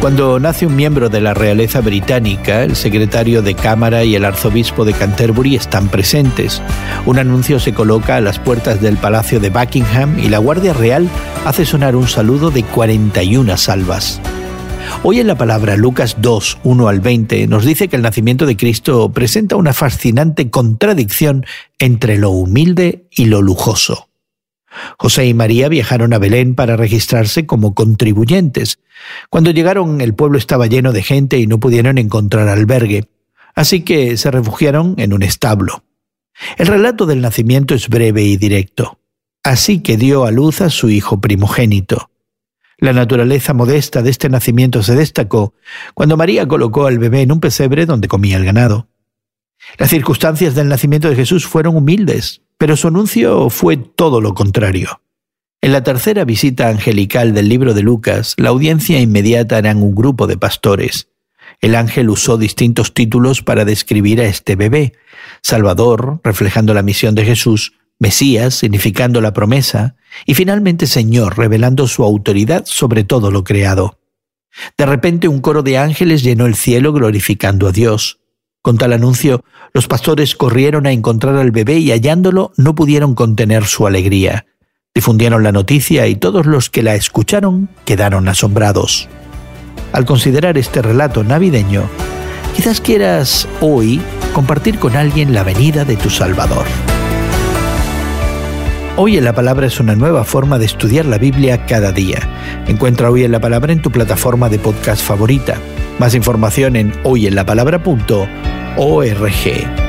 Cuando nace un miembro de la realeza británica, el secretario de Cámara y el arzobispo de Canterbury están presentes. Un anuncio se coloca a las puertas del Palacio de Buckingham y la Guardia Real hace sonar un saludo de 41 salvas. Hoy en la palabra Lucas 2, 1 al 20 nos dice que el nacimiento de Cristo presenta una fascinante contradicción entre lo humilde y lo lujoso. José y María viajaron a Belén para registrarse como contribuyentes. Cuando llegaron el pueblo estaba lleno de gente y no pudieron encontrar albergue, así que se refugiaron en un establo. El relato del nacimiento es breve y directo. Así que dio a luz a su hijo primogénito. La naturaleza modesta de este nacimiento se destacó cuando María colocó al bebé en un pesebre donde comía el ganado. Las circunstancias del nacimiento de Jesús fueron humildes, pero su anuncio fue todo lo contrario. En la tercera visita angelical del libro de Lucas, la audiencia inmediata eran un grupo de pastores. El ángel usó distintos títulos para describir a este bebé. Salvador, reflejando la misión de Jesús, Mesías, significando la promesa, y finalmente Señor, revelando su autoridad sobre todo lo creado. De repente un coro de ángeles llenó el cielo glorificando a Dios. Con tal anuncio, los pastores corrieron a encontrar al bebé y hallándolo no pudieron contener su alegría. Difundieron la noticia y todos los que la escucharon quedaron asombrados. Al considerar este relato navideño, quizás quieras hoy compartir con alguien la venida de tu Salvador. Hoy en la Palabra es una nueva forma de estudiar la Biblia cada día. Encuentra Hoy en la Palabra en tu plataforma de podcast favorita. Más información en hoyenlapalabra.org.